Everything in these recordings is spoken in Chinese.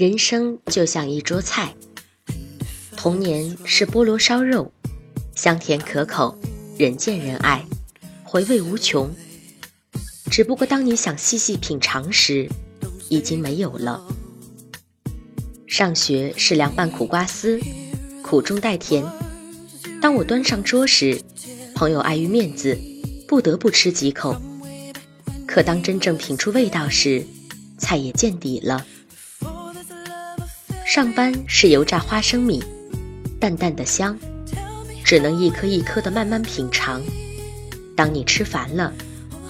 人生就像一桌菜，童年是菠萝烧肉，香甜可口，人见人爱，回味无穷。只不过当你想细细品尝时，已经没有了。上学是凉拌苦瓜丝，苦中带甜。当我端上桌时，朋友碍于面子，不得不吃几口。可当真正品出味道时，菜也见底了。上班是油炸花生米，淡淡的香，只能一颗一颗的慢慢品尝。当你吃烦了，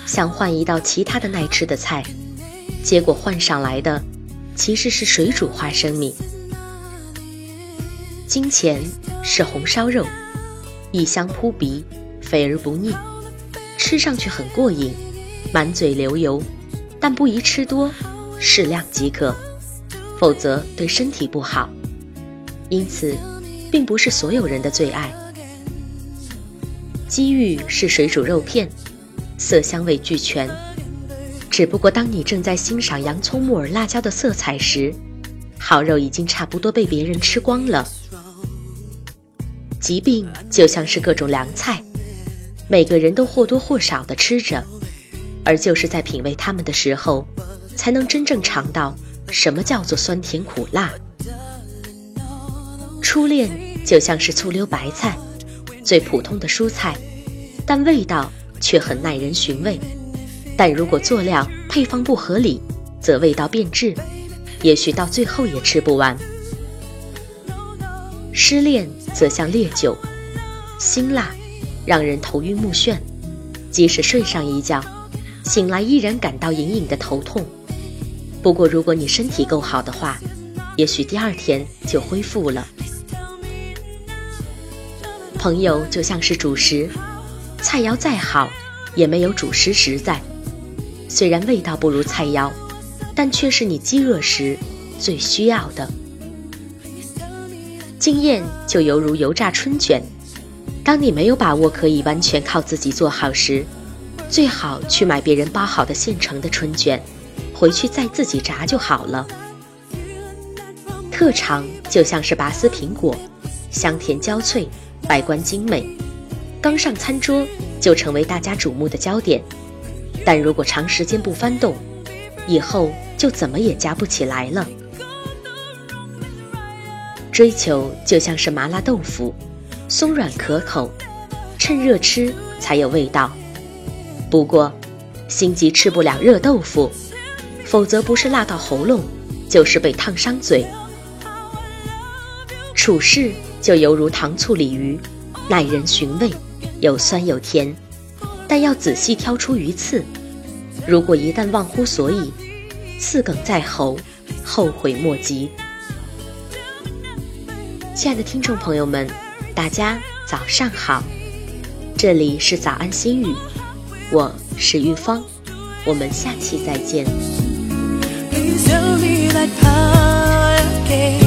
想换一道其他的耐吃的菜，结果换上来的其实是水煮花生米。金钱是红烧肉，异香扑鼻，肥而不腻，吃上去很过瘾，满嘴流油，但不宜吃多。适量即可，否则对身体不好。因此，并不是所有人的最爱。机遇是水煮肉片，色香味俱全。只不过当你正在欣赏洋葱、木耳、辣椒的色彩时，好肉已经差不多被别人吃光了。疾病就像是各种凉菜，每个人都或多或少的吃着，而就是在品味它们的时候。才能真正尝到什么叫做酸甜苦辣。初恋就像是醋溜白菜，最普通的蔬菜，但味道却很耐人寻味。但如果佐料配方不合理，则味道变质，也许到最后也吃不完。失恋则像烈酒，辛辣，让人头晕目眩，即使睡上一觉，醒来依然感到隐隐的头痛。不过，如果你身体够好的话，也许第二天就恢复了。朋友就像是主食，菜肴再好，也没有主食实在。虽然味道不如菜肴，但却是你饥饿时最需要的。经验就犹如油炸春卷，当你没有把握可以完全靠自己做好时，最好去买别人包好的现成的春卷。回去再自己炸就好了。特长就像是拔丝苹果，香甜焦脆，外观精美，刚上餐桌就成为大家瞩目的焦点。但如果长时间不翻动，以后就怎么也夹不起来了。追求就像是麻辣豆腐，松软可口，趁热吃才有味道。不过，心急吃不了热豆腐。否则不是辣到喉咙，就是被烫伤嘴。处事就犹如糖醋鲤鱼，耐人寻味，有酸有甜，但要仔细挑出鱼刺。如果一旦忘乎所以，刺梗在喉，后悔莫及。亲爱的听众朋友们，大家早上好，这里是早安心语，我是玉芳，我们下期再见。Please tell me that power care.